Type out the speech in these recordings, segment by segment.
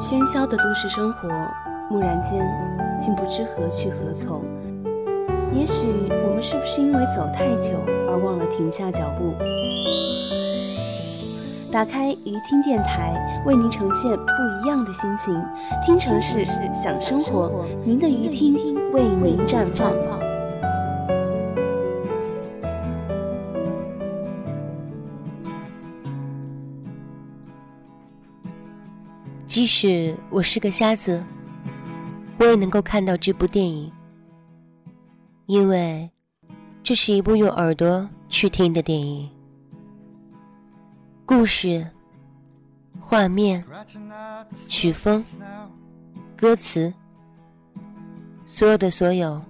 喧嚣的都市生活，蓦然间竟不知何去何从。也许我们是不是因为走太久而忘了停下脚步？打开鱼听电台，为您呈现不一样的心情。听城市，想生活，您的鱼听为您绽放。即使我是个瞎子，我也能够看到这部电影，因为这是一部用耳朵去听的电影。故事、画面、曲风、歌词，所有的所有，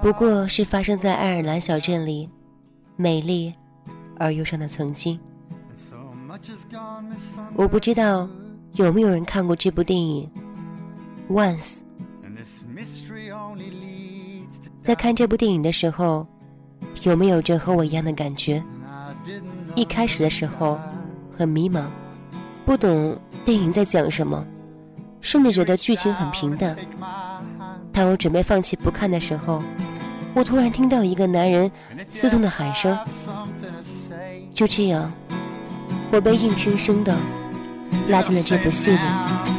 不过是发生在爱尔兰小镇里美丽而忧伤的曾经。我不知道。有没有人看过这部电影？Once，在看这部电影的时候，有没有着和我一样的感觉？一开始的时候很迷茫，不懂电影在讲什么，甚至觉得剧情很平淡。当我准备放弃不看的时候，我突然听到一个男人刺痛的喊声。就这样，我被硬生生的。拉进了这部戏里。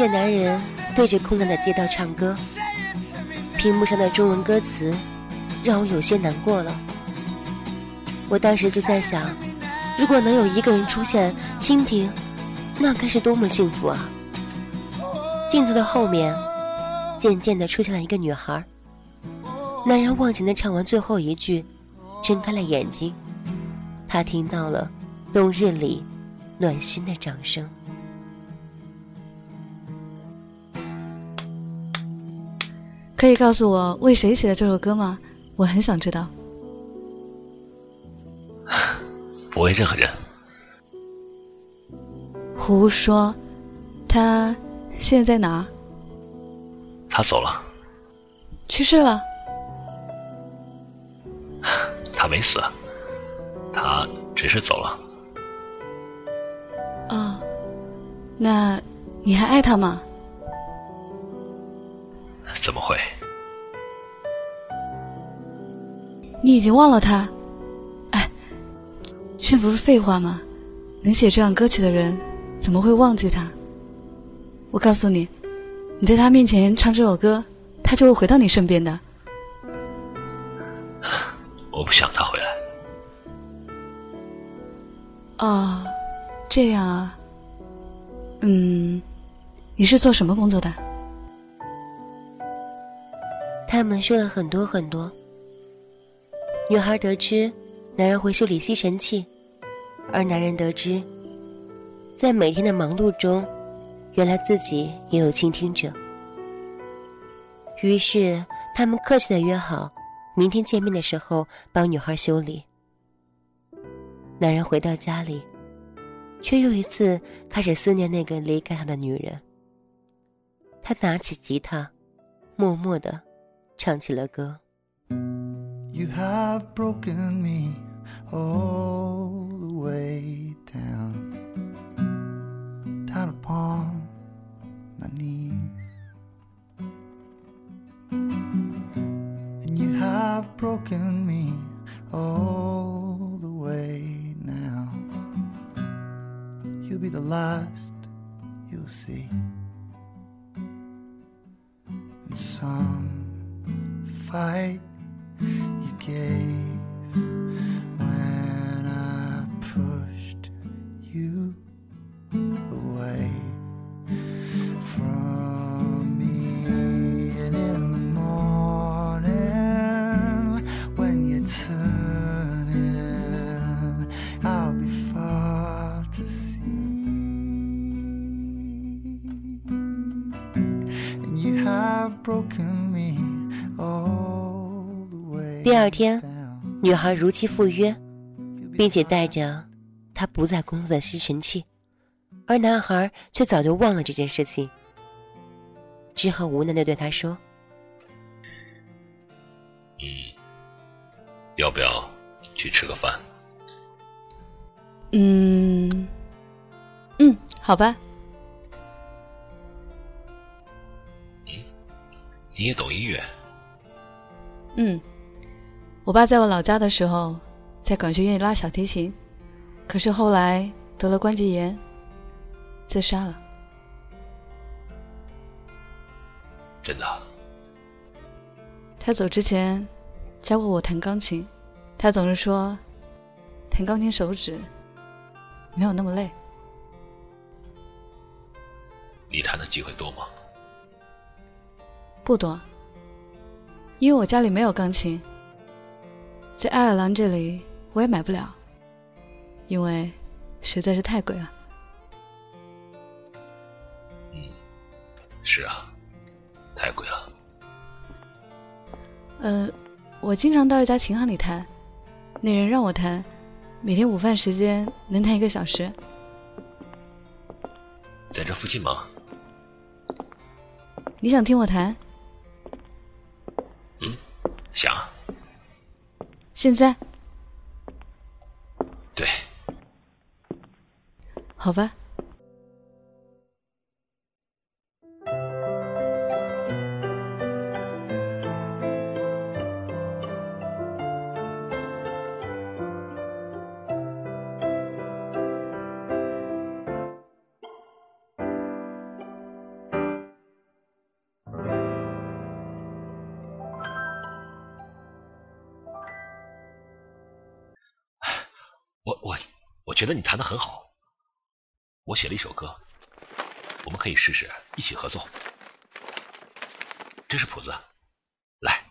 着男人对着空荡的街道唱歌，屏幕上的中文歌词让我有些难过了。我当时就在想，如果能有一个人出现倾听，那该是多么幸福啊！镜头的后面，渐渐的出现了一个女孩。男人忘情的唱完最后一句，睁开了眼睛，他听到了冬日里暖心的掌声。可以告诉我为谁写的这首歌吗？我很想知道。不为任何人。胡说，他现在在哪儿？他走了。去世了。他没死，他只是走了。哦，那你还爱他吗？怎么会？你已经忘了他？哎，这不是废话吗？能写这样歌曲的人，怎么会忘记他？我告诉你，你在他面前唱这首歌，他就会回到你身边的。我不想他回来。哦，这样啊。嗯，你是做什么工作的？他们说了很多很多。女孩得知男人会修理吸尘器，而男人得知，在每天的忙碌中，原来自己也有倾听者。于是他们客气的约好，明天见面的时候帮女孩修理。男人回到家里，却又一次开始思念那个离开他的女人。他拿起吉他，默默的。唱起了歌。You have broken me all the way down, down upon my knees. And you have broken me all the way now. You'll be the last you'll see. And some fight. You gave 二天，女孩如期赴约，并且带着她不再工作的吸尘器，而男孩却早就忘了这件事情，只好无奈的对她说嗯，要不要去吃个饭？嗯，嗯，好吧。你也懂音乐？嗯，我爸在我老家的时候，在管学院里拉小提琴，可是后来得了关节炎，自杀了。真的？他走之前教过我弹钢琴，他总是说，弹钢琴手指没有那么累。你弹的机会多吗？不多，因为我家里没有钢琴，在爱尔兰这里我也买不了，因为实在是太贵了。嗯是啊，太贵了。呃，我经常到一家琴行里弹，那人让我弹，每天午饭时间能弹一个小时。在这附近吗？你想听我弹？想。现在？对，好吧。觉得你弹的很好。我写了一首歌，我们可以试试一起合作。这是谱子，来，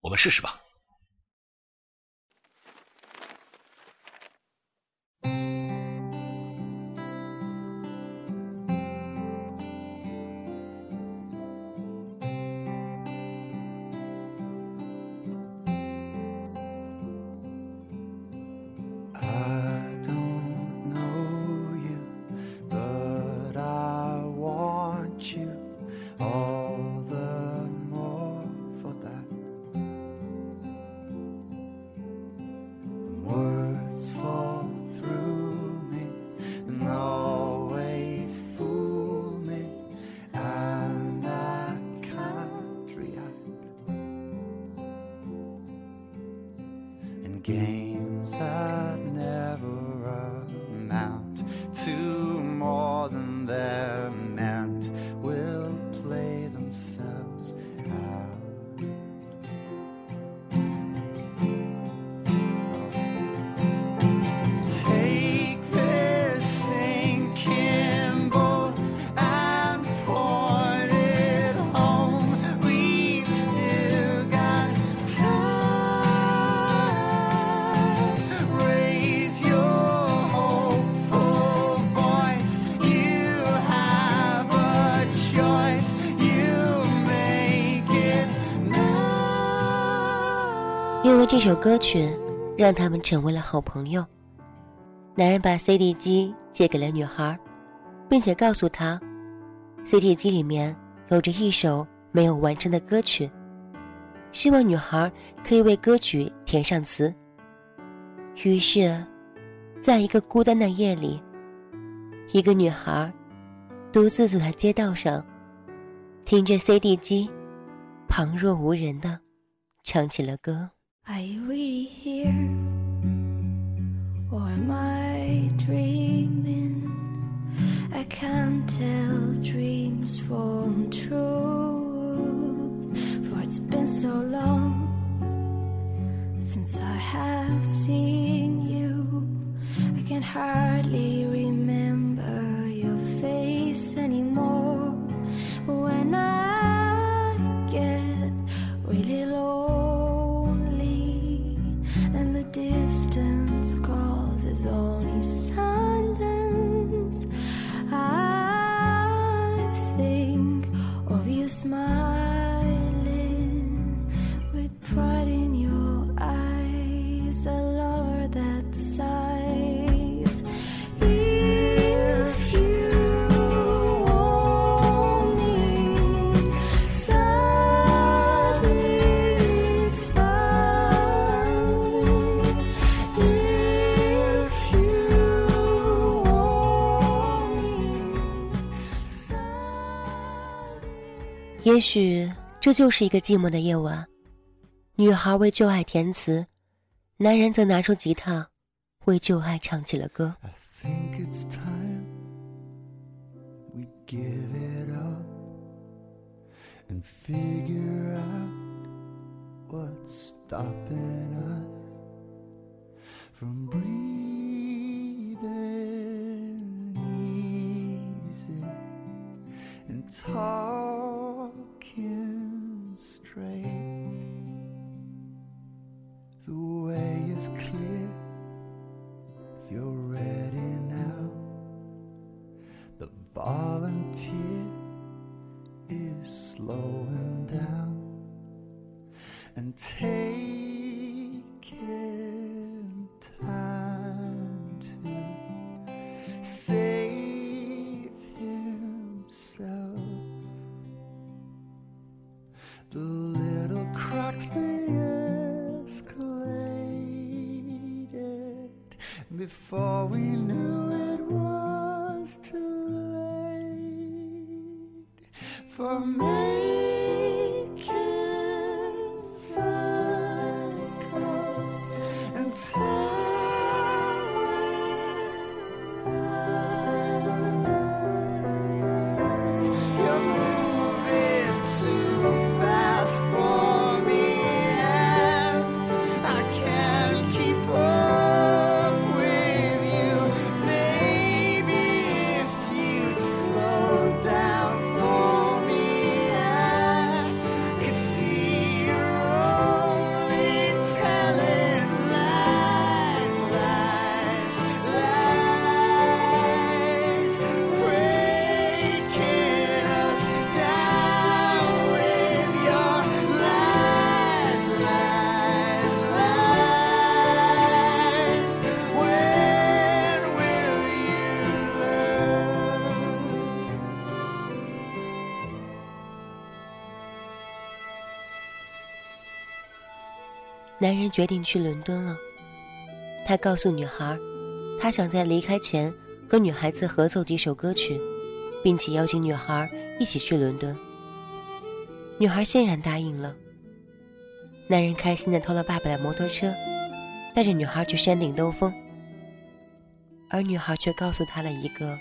我们试试吧。one. 这首歌曲让他们成为了好朋友。男人把 CD 机借给了女孩，并且告诉她，CD 机里面有着一首没有完成的歌曲，希望女孩可以为歌曲填上词。于是，在一个孤单的夜里，一个女孩独自走在街道上，听着 CD 机，旁若无人的唱起了歌。Are you really here? Or am I dreaming? I can't tell dreams from truth. For it's been so long since I have seen you. I can hardly 也许这就是一个寂寞的夜晚，女孩为旧爱填词，男人则拿出吉他，为旧爱唱起了歌。男人决定去伦敦了。他告诉女孩，他想在离开前和女孩子合奏几首歌曲，并且邀请女孩一起去伦敦。女孩欣然答应了。男人开心地偷了爸爸的摩托车，带着女孩去山顶兜风。而女孩却告诉他了一个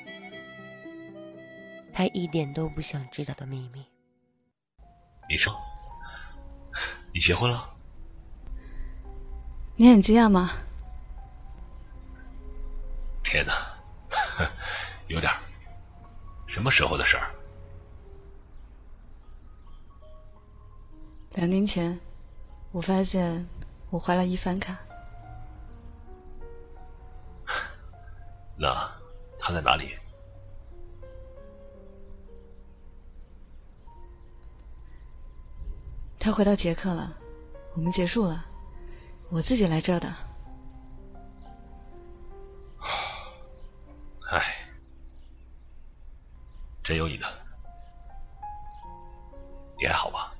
他一点都不想知道的秘密。你说，你结婚了？你很惊讶吗？天哪，有点儿。什么时候的事儿？两年前，我发现我怀了一番卡。那他在哪里？他回到捷克了，我们结束了，我自己来这的。唉，真有你的。你还好吧？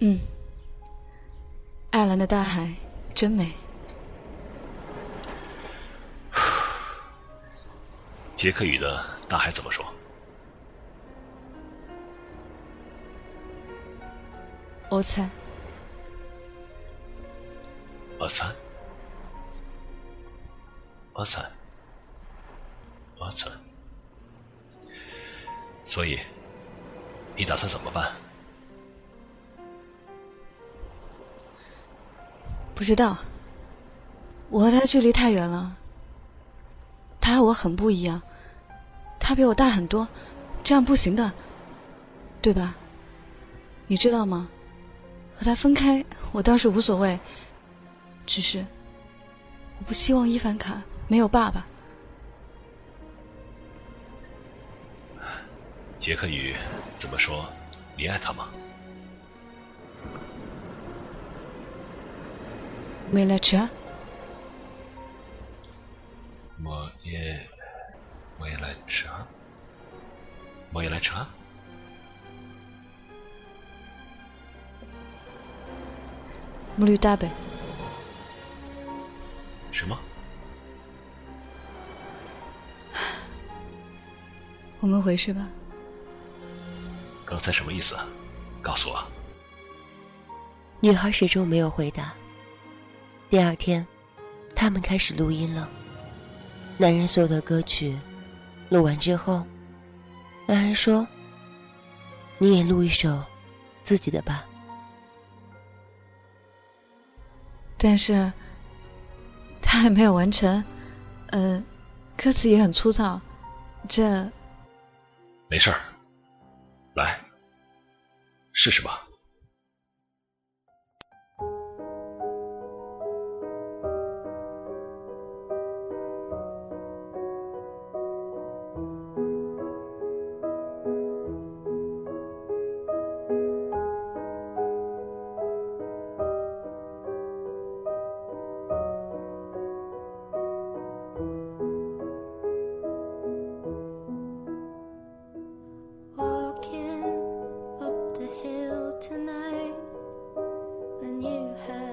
嗯，爱尔兰的大海真美。杰克语的大海怎么说？欧餐，阿餐，阿餐，阿餐。所以，你打算怎么办？不知道。我和他距离太远了。他和我很不一样，他比我大很多，这样不行的，对吧？你知道吗？和他分开，我倒是无所谓，只是我不希望伊凡卡没有爸爸。杰克语怎么说？你爱他吗？没来吃啊？我也，我也来吃啊。我也来吃啊。穆吕大北，什么？我们回去吧。刚才什么意思？告诉我。女孩始终没有回答。第二天，他们开始录音了。男人所有的歌曲录完之后，男人说：“你也录一首自己的吧。”但是，他还没有完成，呃，歌词也很粗糙，这没事儿，来，试试吧。You have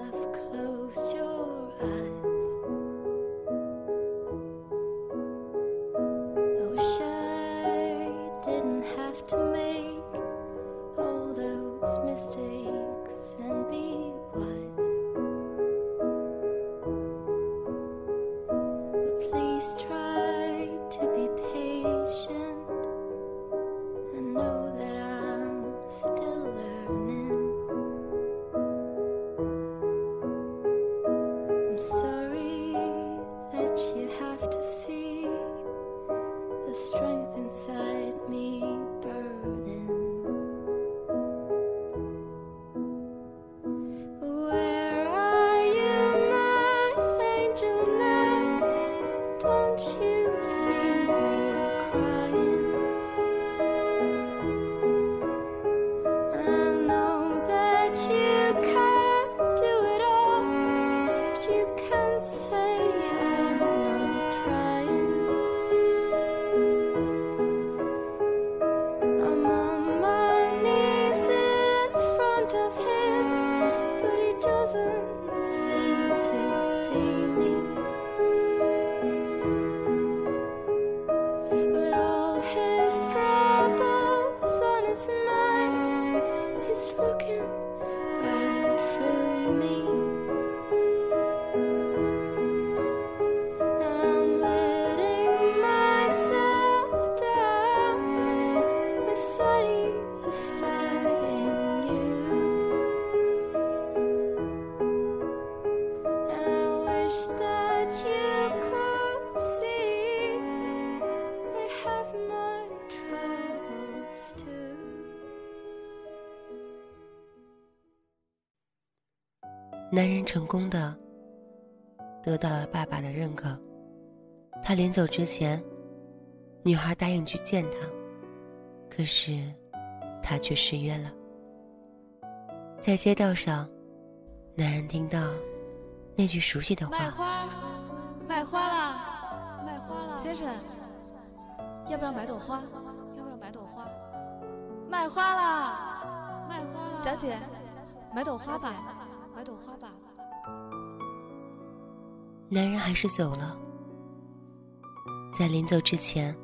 男人成功的得到了爸爸的认可。他临走之前，女孩答应去见他，可是他却失约了。在街道上，男人听到那句熟悉的话卖花，卖花了，卖花了！先生，要不要买朵花？要不要买朵花？卖花了，卖花了！小姐，买朵花吧，男人还是走了。在临走之前，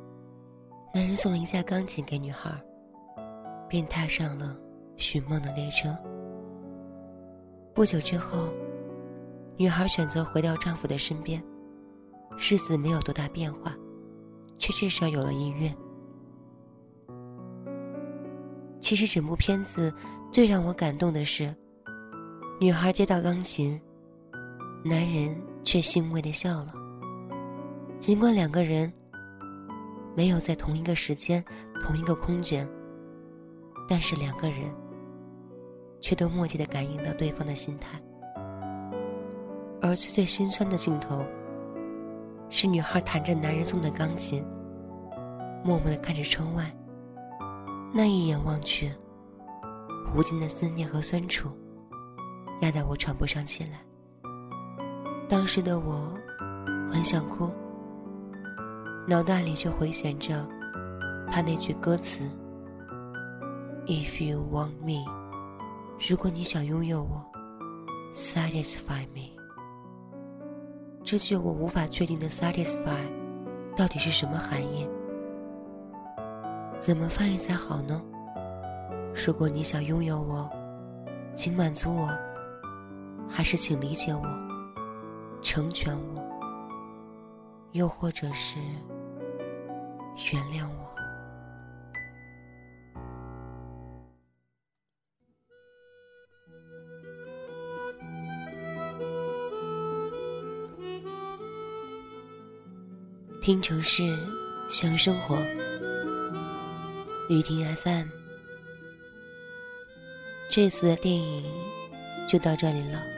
男人送了一架钢琴给女孩，便踏上了寻梦的列车。不久之后，女孩选择回到丈夫的身边，日子没有多大变化，却至少有了音乐。其实整部片子最让我感动的是，女孩接到钢琴，男人却欣慰的笑了。尽管两个人没有在同一个时间、同一个空间，但是两个人却都默契的感应到对方的心态。而最最心酸的镜头，是女孩弹着男人送的钢琴，默默的看着窗外。那一眼望去，无尽的思念和酸楚，压得我喘不上气来。当时的我，很想哭。脑袋里却回旋着他那句歌词：“If you want me，如果你想拥有我，satisfy me。”这句我无法确定的 “satisfy” 到底是什么含义？怎么翻译才好呢？如果你想拥有我，请满足我，还是请理解我，成全我，又或者是原谅我？听城市，想生活。雨听 FM，这次的电影就到这里了。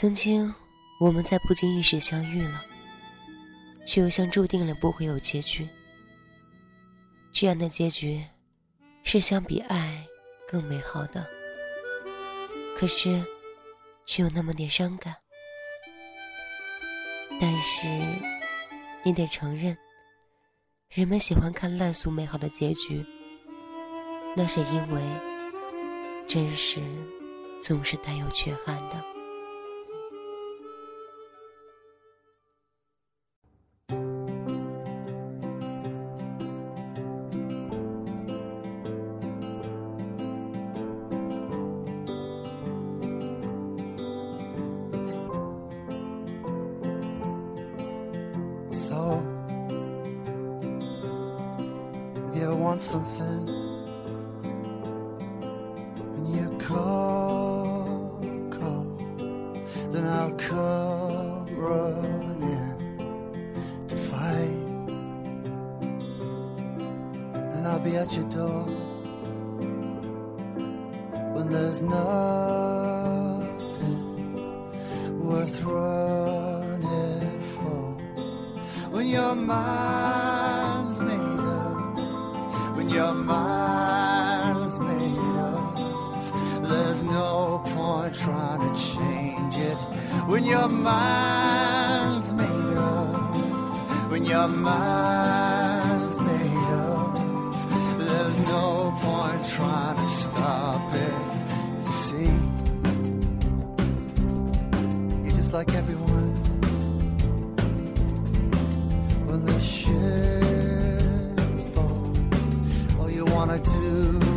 曾经我们在不经意时相遇了，却又像注定了不会有结局。这样的结局是相比爱更美好的，可是却有那么点伤感。但是你得承认。人们喜欢看烂俗美好的结局，那是因为真实总是带有缺憾的。I'll be at your door when there's nothing worth running for. When your mind's made up when your mind's made up there's no point trying to change it. When your mind's made up when your mind's trying to stop it you see? You're just like everyone. When the shit falls all you wanna do